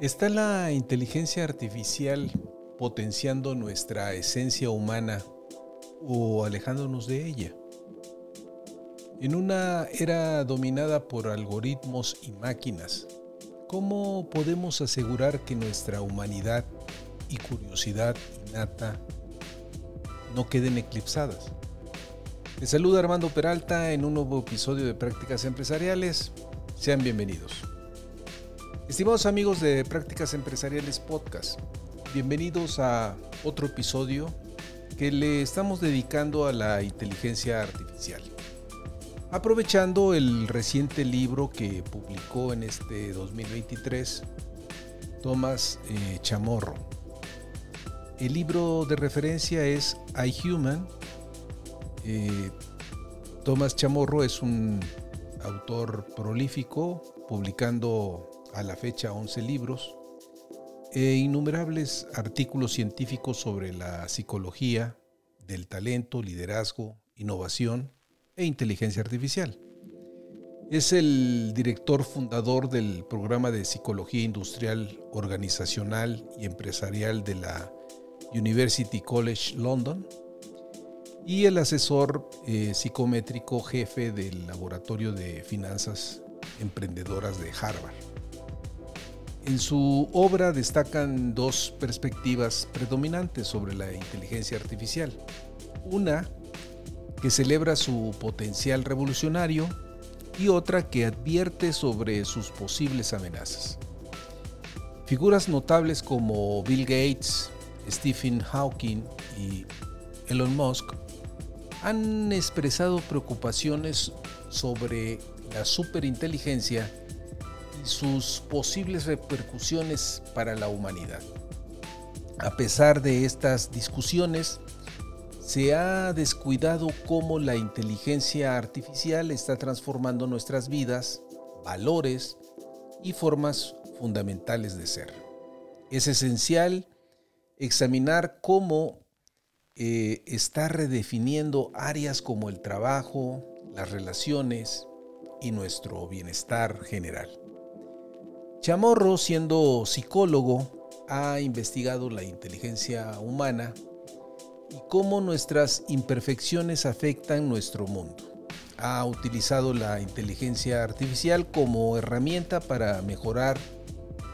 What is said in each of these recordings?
¿Está la inteligencia artificial potenciando nuestra esencia humana o alejándonos de ella? En una era dominada por algoritmos y máquinas, ¿cómo podemos asegurar que nuestra humanidad y curiosidad innata no queden eclipsadas? Les saluda Armando Peralta en un nuevo episodio de Prácticas Empresariales. Sean bienvenidos. Estimados amigos de Prácticas Empresariales Podcast, bienvenidos a otro episodio que le estamos dedicando a la inteligencia artificial. Aprovechando el reciente libro que publicó en este 2023 Thomas eh, Chamorro. El libro de referencia es I Human. Eh, Thomas Chamorro es un autor prolífico, publicando a la fecha 11 libros e innumerables artículos científicos sobre la psicología del talento, liderazgo, innovación e inteligencia artificial. Es el director fundador del programa de psicología industrial, organizacional y empresarial de la University College London y el asesor eh, psicométrico jefe del Laboratorio de Finanzas Emprendedoras de Harvard. En su obra destacan dos perspectivas predominantes sobre la inteligencia artificial. Una que celebra su potencial revolucionario y otra que advierte sobre sus posibles amenazas. Figuras notables como Bill Gates, Stephen Hawking y Elon Musk han expresado preocupaciones sobre la superinteligencia sus posibles repercusiones para la humanidad. A pesar de estas discusiones, se ha descuidado cómo la inteligencia artificial está transformando nuestras vidas, valores y formas fundamentales de ser. Es esencial examinar cómo eh, está redefiniendo áreas como el trabajo, las relaciones y nuestro bienestar general. Chamorro, siendo psicólogo, ha investigado la inteligencia humana y cómo nuestras imperfecciones afectan nuestro mundo. Ha utilizado la inteligencia artificial como herramienta para mejorar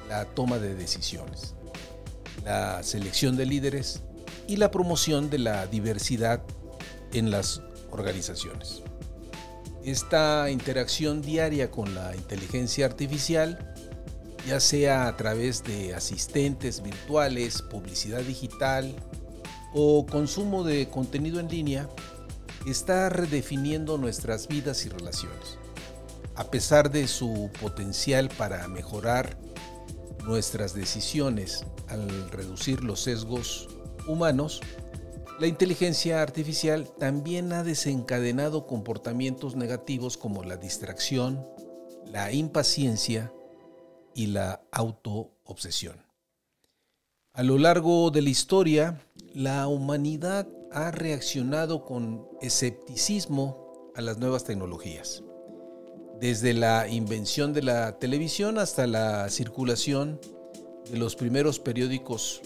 la toma de decisiones, la selección de líderes y la promoción de la diversidad en las organizaciones. Esta interacción diaria con la inteligencia artificial ya sea a través de asistentes virtuales, publicidad digital o consumo de contenido en línea, está redefiniendo nuestras vidas y relaciones. A pesar de su potencial para mejorar nuestras decisiones al reducir los sesgos humanos, la inteligencia artificial también ha desencadenado comportamientos negativos como la distracción, la impaciencia, y la autoobsesión. A lo largo de la historia, la humanidad ha reaccionado con escepticismo a las nuevas tecnologías. Desde la invención de la televisión hasta la circulación de los primeros periódicos,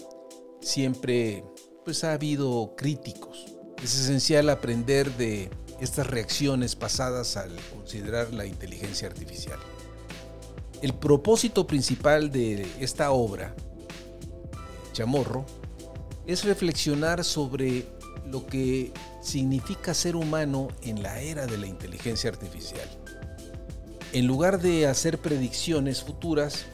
siempre pues, ha habido críticos. Es esencial aprender de estas reacciones pasadas al considerar la inteligencia artificial. El propósito principal de esta obra, Chamorro, es reflexionar sobre lo que significa ser humano en la era de la inteligencia artificial. En lugar de hacer predicciones futuras,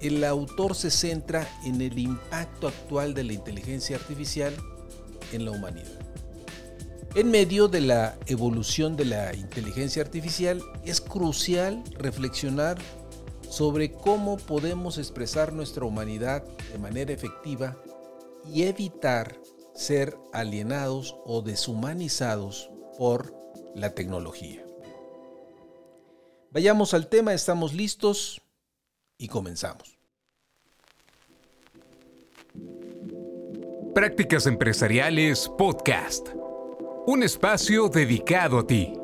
el autor se centra en el impacto actual de la inteligencia artificial en la humanidad. En medio de la evolución de la inteligencia artificial es crucial reflexionar sobre cómo podemos expresar nuestra humanidad de manera efectiva y evitar ser alienados o deshumanizados por la tecnología. Vayamos al tema, estamos listos y comenzamos. Prácticas Empresariales Podcast. Un espacio dedicado a ti.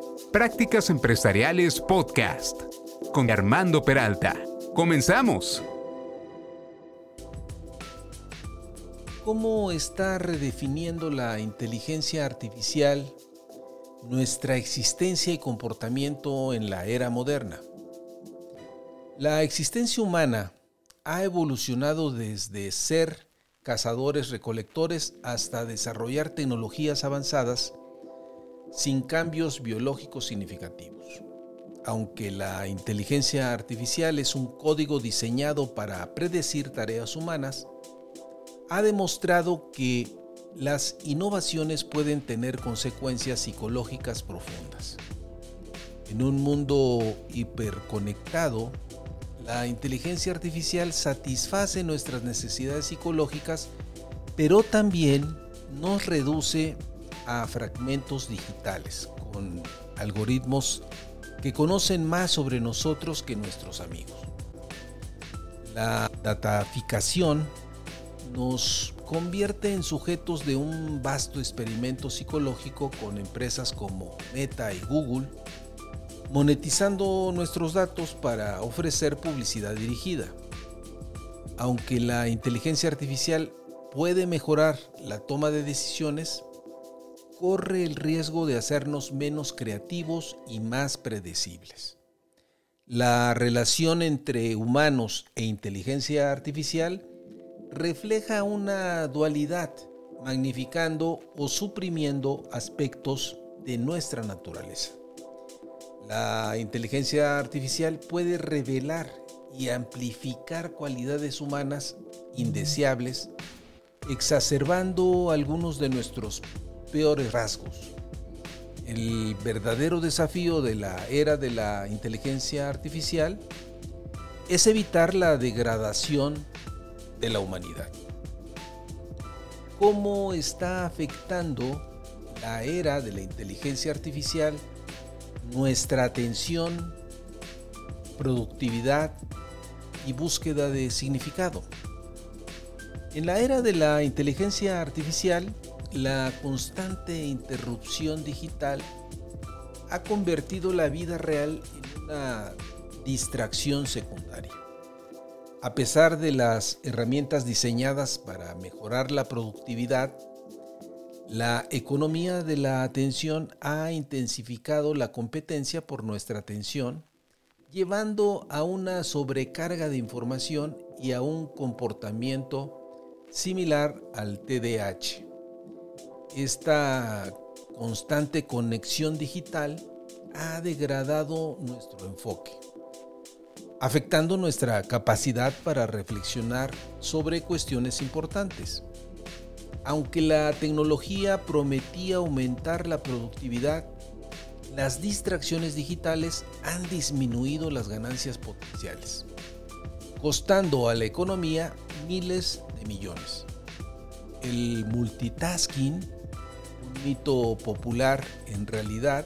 Prácticas Empresariales Podcast con Armando Peralta. Comenzamos. ¿Cómo está redefiniendo la inteligencia artificial nuestra existencia y comportamiento en la era moderna? La existencia humana ha evolucionado desde ser cazadores-recolectores hasta desarrollar tecnologías avanzadas sin cambios biológicos significativos. Aunque la inteligencia artificial es un código diseñado para predecir tareas humanas, ha demostrado que las innovaciones pueden tener consecuencias psicológicas profundas. En un mundo hiperconectado, la inteligencia artificial satisface nuestras necesidades psicológicas, pero también nos reduce a fragmentos digitales con algoritmos que conocen más sobre nosotros que nuestros amigos. La dataficación nos convierte en sujetos de un vasto experimento psicológico con empresas como Meta y Google, monetizando nuestros datos para ofrecer publicidad dirigida. Aunque la inteligencia artificial puede mejorar la toma de decisiones, corre el riesgo de hacernos menos creativos y más predecibles. La relación entre humanos e inteligencia artificial refleja una dualidad, magnificando o suprimiendo aspectos de nuestra naturaleza. La inteligencia artificial puede revelar y amplificar cualidades humanas indeseables, exacerbando algunos de nuestros peores rasgos. El verdadero desafío de la era de la inteligencia artificial es evitar la degradación de la humanidad. ¿Cómo está afectando la era de la inteligencia artificial nuestra atención, productividad y búsqueda de significado? En la era de la inteligencia artificial, la constante interrupción digital ha convertido la vida real en una distracción secundaria. A pesar de las herramientas diseñadas para mejorar la productividad, la economía de la atención ha intensificado la competencia por nuestra atención, llevando a una sobrecarga de información y a un comportamiento similar al TDAH esta constante conexión digital ha degradado nuestro enfoque, afectando nuestra capacidad para reflexionar sobre cuestiones importantes. Aunque la tecnología prometía aumentar la productividad, las distracciones digitales han disminuido las ganancias potenciales, costando a la economía miles de millones. El multitasking mito popular en realidad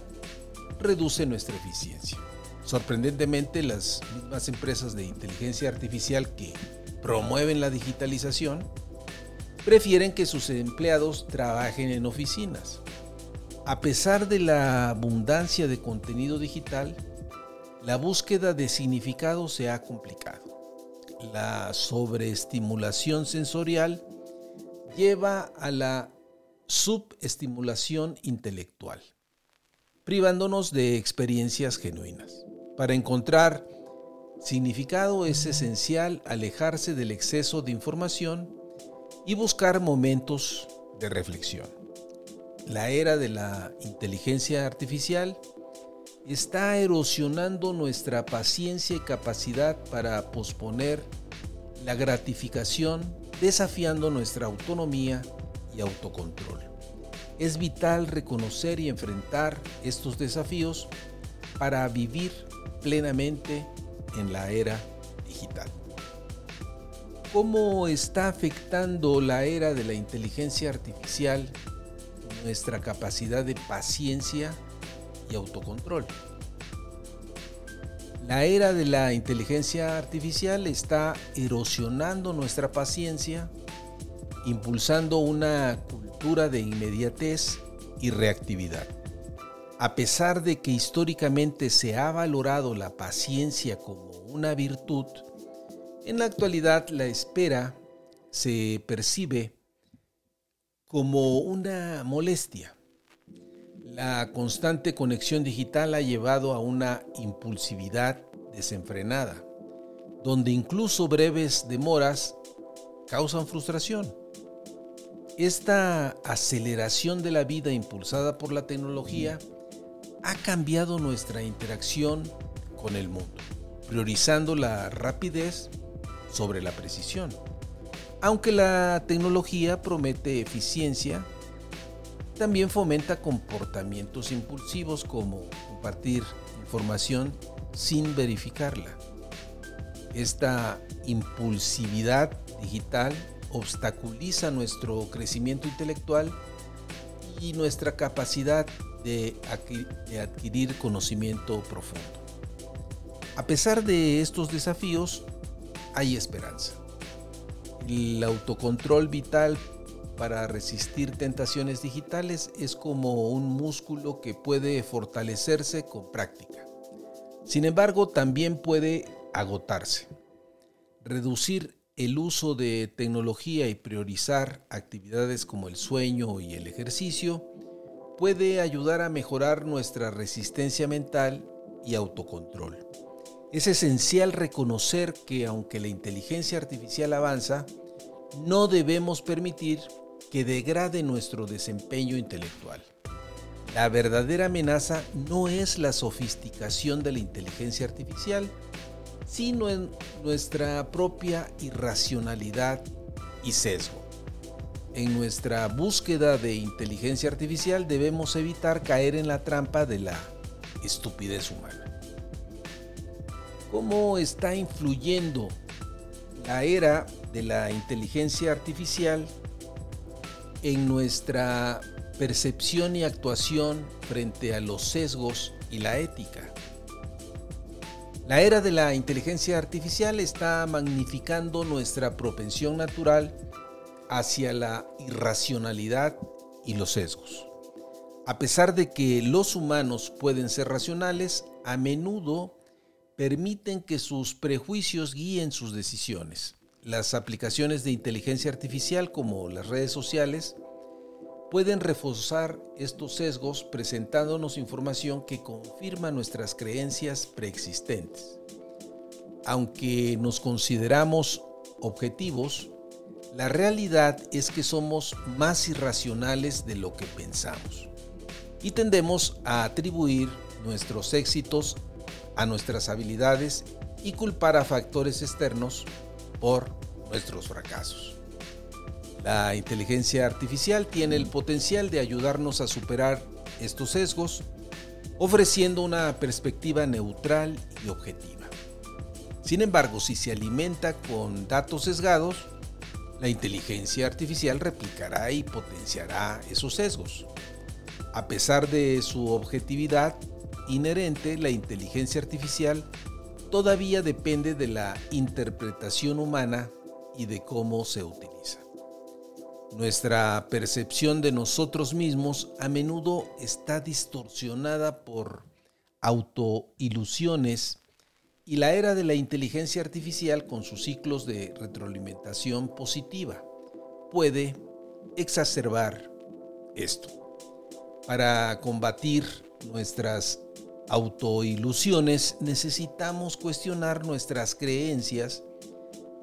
reduce nuestra eficiencia. Sorprendentemente, las mismas empresas de inteligencia artificial que promueven la digitalización prefieren que sus empleados trabajen en oficinas. A pesar de la abundancia de contenido digital, la búsqueda de significado se ha complicado. La sobreestimulación sensorial lleva a la subestimulación intelectual, privándonos de experiencias genuinas. Para encontrar significado es esencial alejarse del exceso de información y buscar momentos de reflexión. La era de la inteligencia artificial está erosionando nuestra paciencia y capacidad para posponer la gratificación, desafiando nuestra autonomía autocontrol. es vital reconocer y enfrentar estos desafíos para vivir plenamente en la era digital. ¿Cómo está afectando la era de la inteligencia artificial nuestra capacidad de paciencia y autocontrol? La era de la inteligencia artificial está erosionando nuestra paciencia, impulsando una cultura de inmediatez y reactividad. A pesar de que históricamente se ha valorado la paciencia como una virtud, en la actualidad la espera se percibe como una molestia. La constante conexión digital ha llevado a una impulsividad desenfrenada, donde incluso breves demoras causan frustración. Esta aceleración de la vida impulsada por la tecnología ha cambiado nuestra interacción con el mundo, priorizando la rapidez sobre la precisión. Aunque la tecnología promete eficiencia, también fomenta comportamientos impulsivos como compartir información sin verificarla. Esta impulsividad digital obstaculiza nuestro crecimiento intelectual y nuestra capacidad de adquirir conocimiento profundo. A pesar de estos desafíos, hay esperanza. El autocontrol vital para resistir tentaciones digitales es como un músculo que puede fortalecerse con práctica. Sin embargo, también puede agotarse. Reducir el uso de tecnología y priorizar actividades como el sueño y el ejercicio puede ayudar a mejorar nuestra resistencia mental y autocontrol. Es esencial reconocer que aunque la inteligencia artificial avanza, no debemos permitir que degrade nuestro desempeño intelectual. La verdadera amenaza no es la sofisticación de la inteligencia artificial, sino en nuestra propia irracionalidad y sesgo. En nuestra búsqueda de inteligencia artificial debemos evitar caer en la trampa de la estupidez humana cómo está influyendo la era de la inteligencia artificial en nuestra percepción y actuación frente a los sesgos y la ética. La era de la inteligencia artificial está magnificando nuestra propensión natural hacia la irracionalidad y los sesgos. A pesar de que los humanos pueden ser racionales, a menudo permiten que sus prejuicios guíen sus decisiones. Las aplicaciones de inteligencia artificial como las redes sociales pueden reforzar estos sesgos presentándonos información que confirma nuestras creencias preexistentes. Aunque nos consideramos objetivos, la realidad es que somos más irracionales de lo que pensamos y tendemos a atribuir nuestros éxitos a nuestras habilidades y culpar a factores externos por nuestros fracasos. La inteligencia artificial tiene el potencial de ayudarnos a superar estos sesgos, ofreciendo una perspectiva neutral y objetiva. Sin embargo, si se alimenta con datos sesgados, la inteligencia artificial replicará y potenciará esos sesgos. A pesar de su objetividad, inherente, la inteligencia artificial todavía depende de la interpretación humana y de cómo se utiliza. Nuestra percepción de nosotros mismos a menudo está distorsionada por autoilusiones y la era de la inteligencia artificial con sus ciclos de retroalimentación positiva puede exacerbar esto. Para combatir nuestras autoilusiones, necesitamos cuestionar nuestras creencias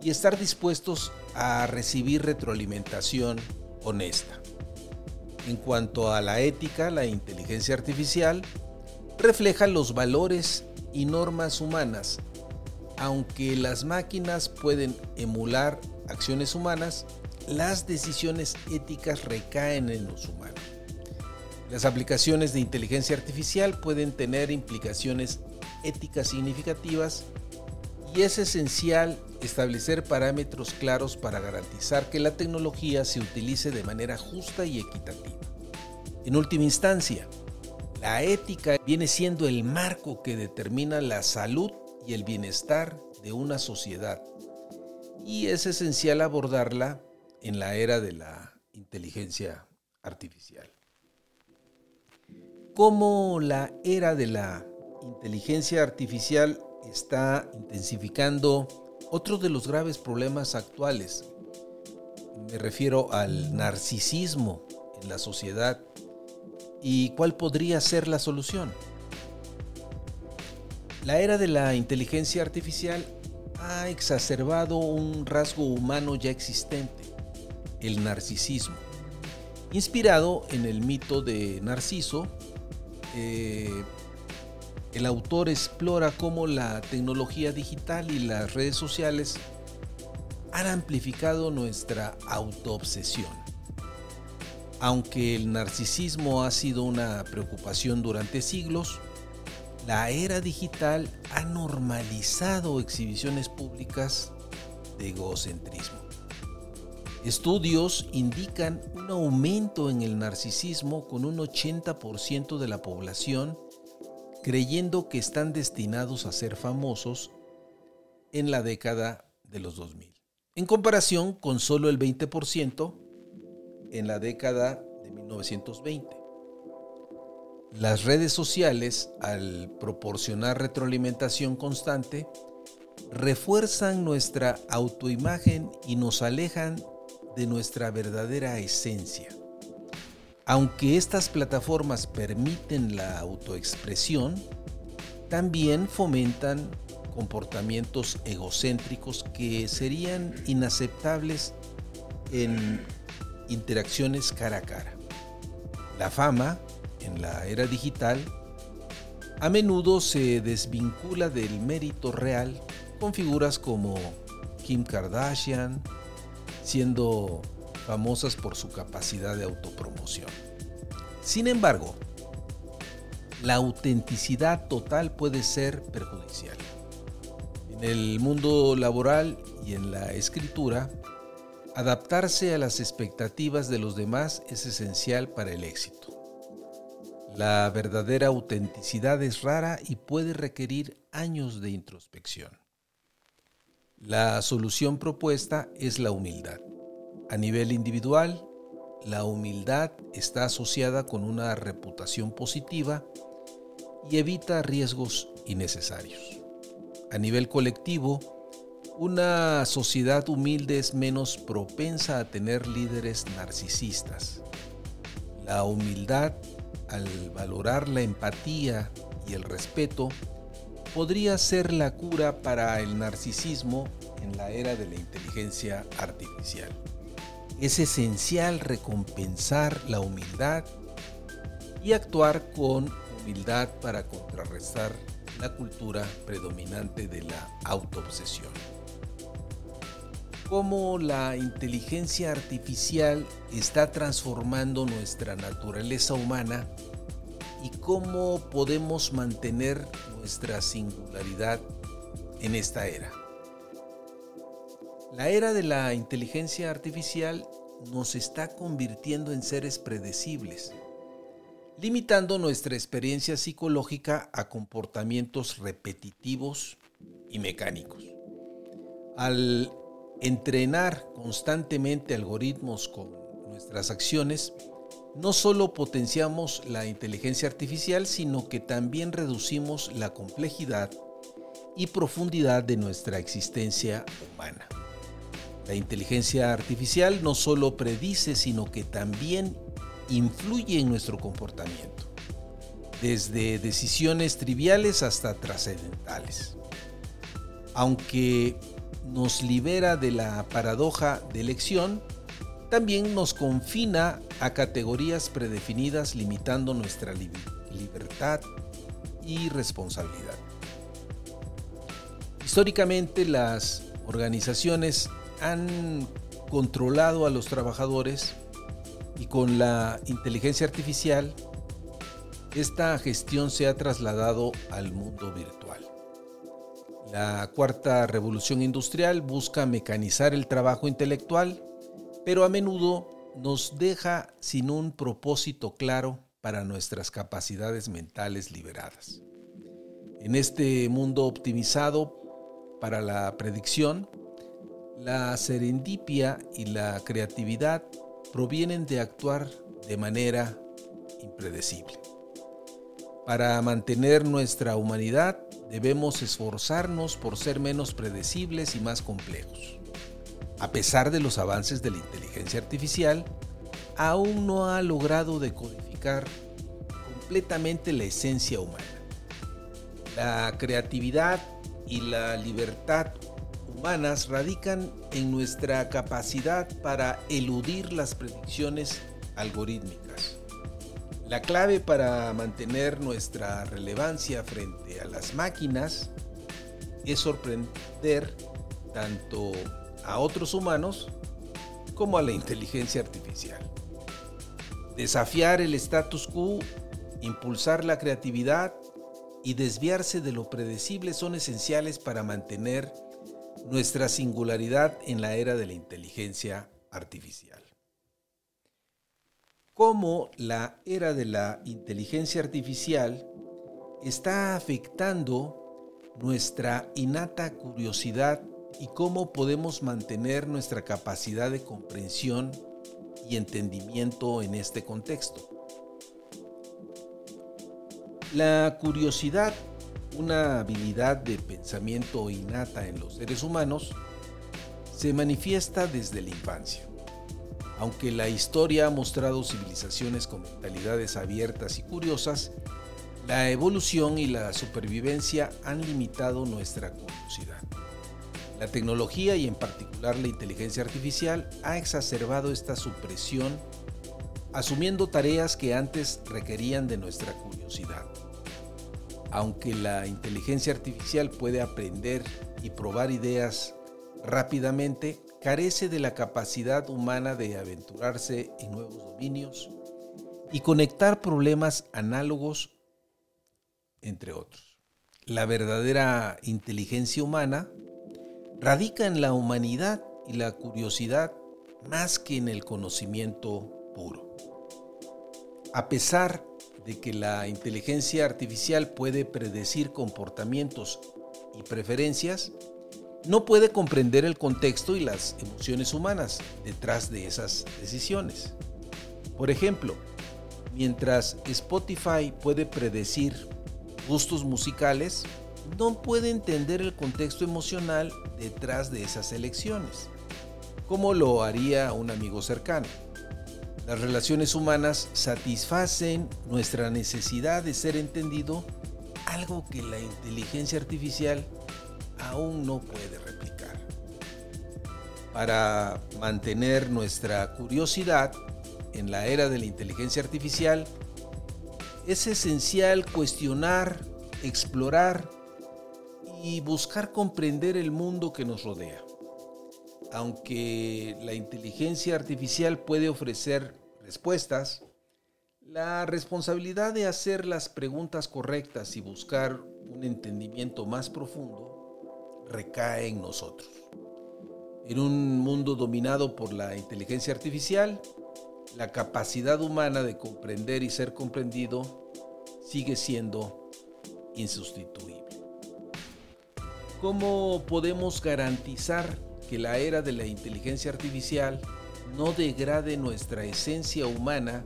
y estar dispuestos a recibir retroalimentación honesta. En cuanto a la ética, la inteligencia artificial refleja los valores y normas humanas. Aunque las máquinas pueden emular acciones humanas, las decisiones éticas recaen en los humanos. Las aplicaciones de inteligencia artificial pueden tener implicaciones éticas significativas y es esencial establecer parámetros claros para garantizar que la tecnología se utilice de manera justa y equitativa. En última instancia, la ética viene siendo el marco que determina la salud y el bienestar de una sociedad y es esencial abordarla en la era de la inteligencia artificial. ¿Cómo la era de la inteligencia artificial está intensificando otro de los graves problemas actuales. Me refiero al narcisismo en la sociedad y cuál podría ser la solución. La era de la inteligencia artificial ha exacerbado un rasgo humano ya existente, el narcisismo. Inspirado en el mito de Narciso, eh, el autor explora cómo la tecnología digital y las redes sociales han amplificado nuestra autoobsesión. Aunque el narcisismo ha sido una preocupación durante siglos, la era digital ha normalizado exhibiciones públicas de egocentrismo. Estudios indican un aumento en el narcisismo con un 80% de la población creyendo que están destinados a ser famosos en la década de los 2000, en comparación con solo el 20% en la década de 1920. Las redes sociales, al proporcionar retroalimentación constante, refuerzan nuestra autoimagen y nos alejan de nuestra verdadera esencia. Aunque estas plataformas permiten la autoexpresión, también fomentan comportamientos egocéntricos que serían inaceptables en interacciones cara a cara. La fama, en la era digital, a menudo se desvincula del mérito real con figuras como Kim Kardashian, siendo famosas por su capacidad de autopromoción. Sin embargo, la autenticidad total puede ser perjudicial. En el mundo laboral y en la escritura, adaptarse a las expectativas de los demás es esencial para el éxito. La verdadera autenticidad es rara y puede requerir años de introspección. La solución propuesta es la humildad. A nivel individual, la humildad está asociada con una reputación positiva y evita riesgos innecesarios. A nivel colectivo, una sociedad humilde es menos propensa a tener líderes narcisistas. La humildad, al valorar la empatía y el respeto, podría ser la cura para el narcisismo en la era de la inteligencia artificial. Es esencial recompensar la humildad y actuar con humildad para contrarrestar la cultura predominante de la autoobsesión. Cómo la inteligencia artificial está transformando nuestra naturaleza humana y cómo podemos mantener nuestra singularidad en esta era. La era de la inteligencia artificial nos está convirtiendo en seres predecibles, limitando nuestra experiencia psicológica a comportamientos repetitivos y mecánicos. Al entrenar constantemente algoritmos con nuestras acciones, no solo potenciamos la inteligencia artificial, sino que también reducimos la complejidad y profundidad de nuestra existencia humana. La inteligencia artificial no solo predice, sino que también influye en nuestro comportamiento, desde decisiones triviales hasta trascendentales. Aunque nos libera de la paradoja de elección, también nos confina a categorías predefinidas limitando nuestra libertad y responsabilidad. Históricamente las organizaciones han controlado a los trabajadores y con la inteligencia artificial esta gestión se ha trasladado al mundo virtual. La cuarta revolución industrial busca mecanizar el trabajo intelectual, pero a menudo nos deja sin un propósito claro para nuestras capacidades mentales liberadas. En este mundo optimizado para la predicción, la serendipia y la creatividad provienen de actuar de manera impredecible. Para mantener nuestra humanidad debemos esforzarnos por ser menos predecibles y más complejos. A pesar de los avances de la inteligencia artificial, aún no ha logrado decodificar completamente la esencia humana. La creatividad y la libertad radican en nuestra capacidad para eludir las predicciones algorítmicas. La clave para mantener nuestra relevancia frente a las máquinas es sorprender tanto a otros humanos como a la inteligencia artificial. Desafiar el status quo, impulsar la creatividad y desviarse de lo predecible son esenciales para mantener nuestra singularidad en la era de la inteligencia artificial. Cómo la era de la inteligencia artificial está afectando nuestra innata curiosidad y cómo podemos mantener nuestra capacidad de comprensión y entendimiento en este contexto. La curiosidad, una habilidad de pensamiento innata en los seres humanos, se manifiesta desde la infancia. Aunque la historia ha mostrado civilizaciones con mentalidades abiertas y curiosas, la evolución y la supervivencia han limitado nuestra curiosidad. La tecnología y en particular la inteligencia artificial ha exacerbado esta supresión asumiendo tareas que antes requerían de nuestra curiosidad. Aunque la inteligencia artificial puede aprender y probar ideas rápidamente, carece de la capacidad humana de aventurarse en nuevos dominios y conectar problemas análogos, entre otros. La verdadera inteligencia humana radica en la humanidad y la curiosidad más que en el conocimiento puro. A pesar de que la inteligencia artificial puede predecir comportamientos y preferencias, no puede comprender el contexto y las emociones humanas detrás de esas decisiones. Por ejemplo, mientras Spotify puede predecir gustos musicales, no puede entender el contexto emocional detrás de esas elecciones, como lo haría un amigo cercano. Las relaciones humanas satisfacen nuestra necesidad de ser entendido, algo que la inteligencia artificial aún no puede replicar. Para mantener nuestra curiosidad en la era de la inteligencia artificial, es esencial cuestionar, explorar y buscar comprender el mundo que nos rodea aunque la inteligencia artificial puede ofrecer respuestas, la responsabilidad de hacer las preguntas correctas y buscar un entendimiento más profundo recae en nosotros. En un mundo dominado por la inteligencia artificial, la capacidad humana de comprender y ser comprendido sigue siendo insustituible. ¿Cómo podemos garantizar que la era de la inteligencia artificial no degrade nuestra esencia humana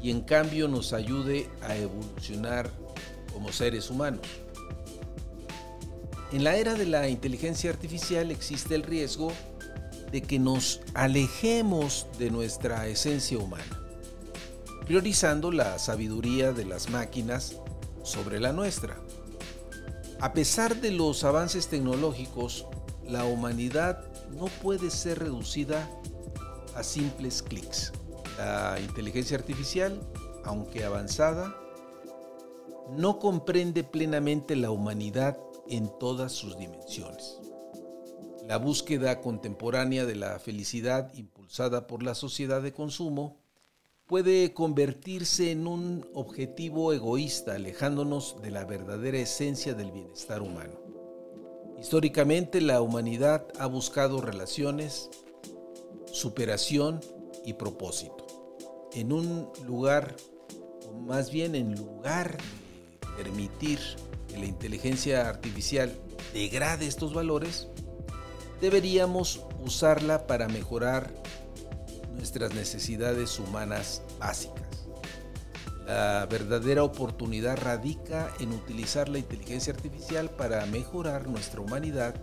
y en cambio nos ayude a evolucionar como seres humanos. En la era de la inteligencia artificial existe el riesgo de que nos alejemos de nuestra esencia humana, priorizando la sabiduría de las máquinas sobre la nuestra. A pesar de los avances tecnológicos, la humanidad no puede ser reducida a simples clics. La inteligencia artificial, aunque avanzada, no comprende plenamente la humanidad en todas sus dimensiones. La búsqueda contemporánea de la felicidad impulsada por la sociedad de consumo puede convertirse en un objetivo egoísta, alejándonos de la verdadera esencia del bienestar humano. Históricamente la humanidad ha buscado relaciones, superación y propósito. En un lugar, o más bien en lugar de permitir que la inteligencia artificial degrade estos valores, deberíamos usarla para mejorar nuestras necesidades humanas básicas. La verdadera oportunidad radica en utilizar la inteligencia artificial para mejorar nuestra humanidad,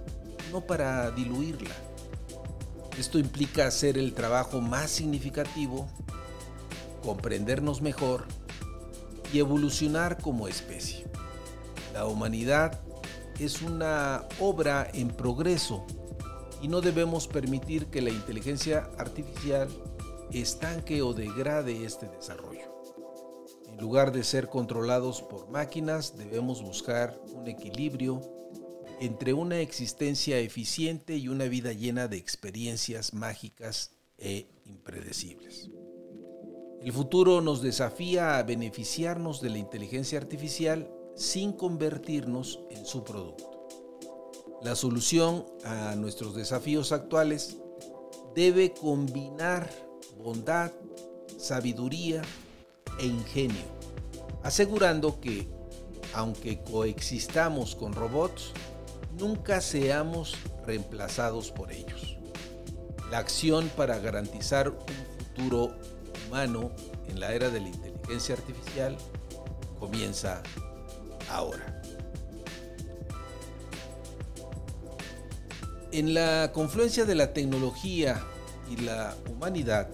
no para diluirla. Esto implica hacer el trabajo más significativo, comprendernos mejor y evolucionar como especie. La humanidad es una obra en progreso y no debemos permitir que la inteligencia artificial estanque o degrade este desarrollo. En lugar de ser controlados por máquinas, debemos buscar un equilibrio entre una existencia eficiente y una vida llena de experiencias mágicas e impredecibles. El futuro nos desafía a beneficiarnos de la inteligencia artificial sin convertirnos en su producto. La solución a nuestros desafíos actuales debe combinar bondad, sabiduría e ingenio, asegurando que, aunque coexistamos con robots, nunca seamos reemplazados por ellos. La acción para garantizar un futuro humano en la era de la inteligencia artificial comienza ahora. En la confluencia de la tecnología y la humanidad,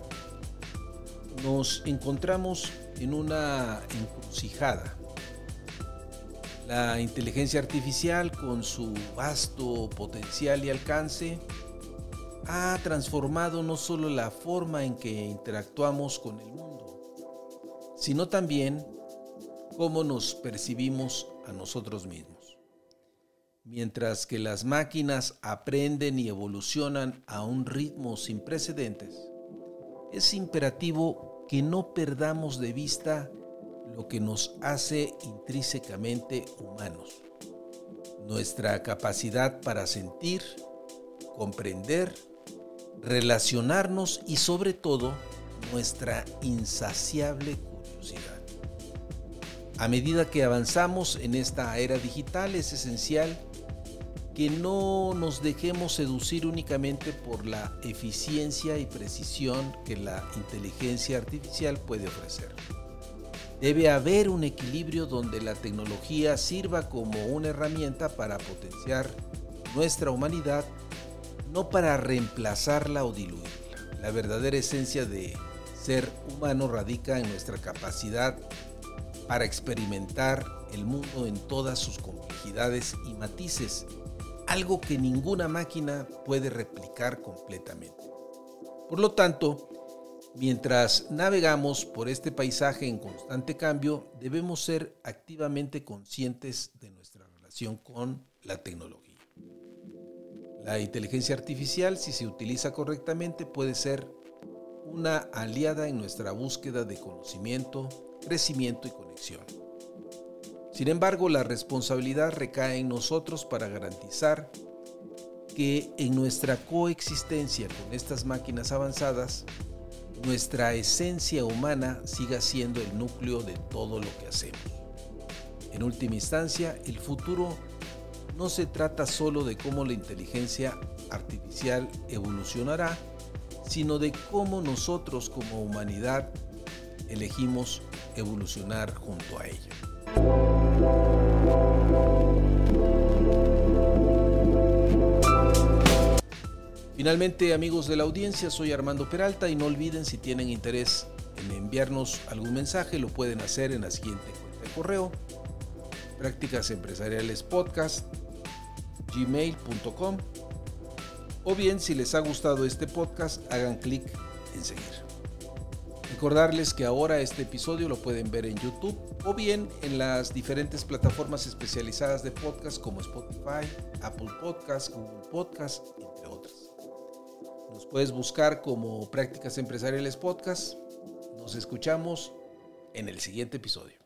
nos encontramos en una encrucijada. La inteligencia artificial, con su vasto potencial y alcance, ha transformado no solo la forma en que interactuamos con el mundo, sino también cómo nos percibimos a nosotros mismos. Mientras que las máquinas aprenden y evolucionan a un ritmo sin precedentes, es imperativo que no perdamos de vista lo que nos hace intrínsecamente humanos. Nuestra capacidad para sentir, comprender, relacionarnos y sobre todo nuestra insaciable curiosidad. A medida que avanzamos en esta era digital es esencial que no nos dejemos seducir únicamente por la eficiencia y precisión que la inteligencia artificial puede ofrecer. Debe haber un equilibrio donde la tecnología sirva como una herramienta para potenciar nuestra humanidad, no para reemplazarla o diluirla. La verdadera esencia de ser humano radica en nuestra capacidad para experimentar el mundo en todas sus complejidades y matices algo que ninguna máquina puede replicar completamente. Por lo tanto, mientras navegamos por este paisaje en constante cambio, debemos ser activamente conscientes de nuestra relación con la tecnología. La inteligencia artificial, si se utiliza correctamente, puede ser una aliada en nuestra búsqueda de conocimiento, crecimiento y conexión. Sin embargo, la responsabilidad recae en nosotros para garantizar que en nuestra coexistencia con estas máquinas avanzadas, nuestra esencia humana siga siendo el núcleo de todo lo que hacemos. En última instancia, el futuro no se trata solo de cómo la inteligencia artificial evolucionará, sino de cómo nosotros como humanidad elegimos evolucionar junto a ella. Finalmente, amigos de la audiencia, soy Armando Peralta y no olviden si tienen interés en enviarnos algún mensaje, lo pueden hacer en la siguiente cuenta de correo, prácticas empresariales podcast, gmail.com o bien si les ha gustado este podcast, hagan clic en seguir. Recordarles que ahora este episodio lo pueden ver en YouTube o bien en las diferentes plataformas especializadas de podcast como Spotify, Apple Podcast, Google Podcast, entre otras. Nos puedes buscar como Prácticas Empresariales Podcast. Nos escuchamos en el siguiente episodio.